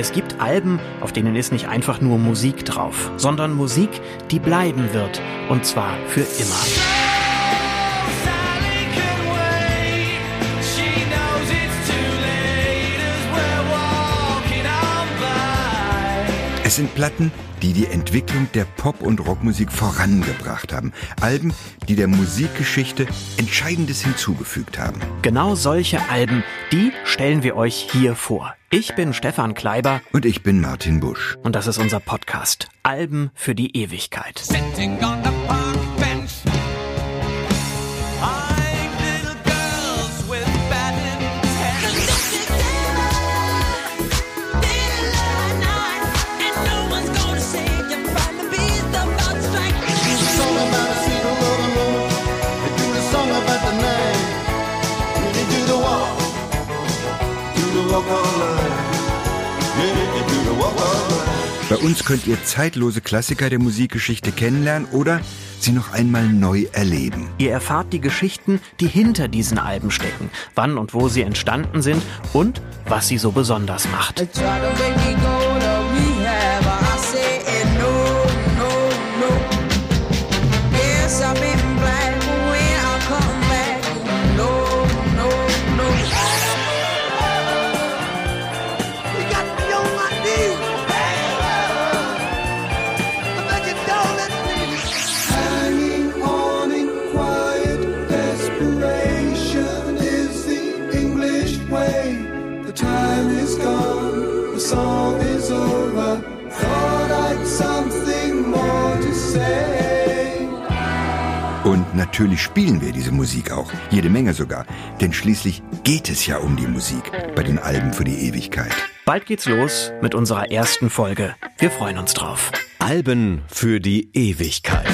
Es gibt Alben, auf denen ist nicht einfach nur Musik drauf, sondern Musik, die bleiben wird. Und zwar für immer. Es sind Platten, die die Entwicklung der Pop- und Rockmusik vorangebracht haben. Alben, die der Musikgeschichte Entscheidendes hinzugefügt haben. Genau solche Alben, die stellen wir euch hier vor. Ich bin Stefan Kleiber. Und ich bin Martin Busch. Und das ist unser Podcast. Alben für die Ewigkeit. Sitting on the Bei uns könnt ihr zeitlose Klassiker der Musikgeschichte kennenlernen oder sie noch einmal neu erleben. Ihr erfahrt die Geschichten, die hinter diesen Alben stecken, wann und wo sie entstanden sind und was sie so besonders macht. Und natürlich spielen wir diese Musik auch, jede Menge sogar, denn schließlich geht es ja um die Musik bei den Alben für die Ewigkeit. Bald geht's los mit unserer ersten Folge. Wir freuen uns drauf. Alben für die Ewigkeit.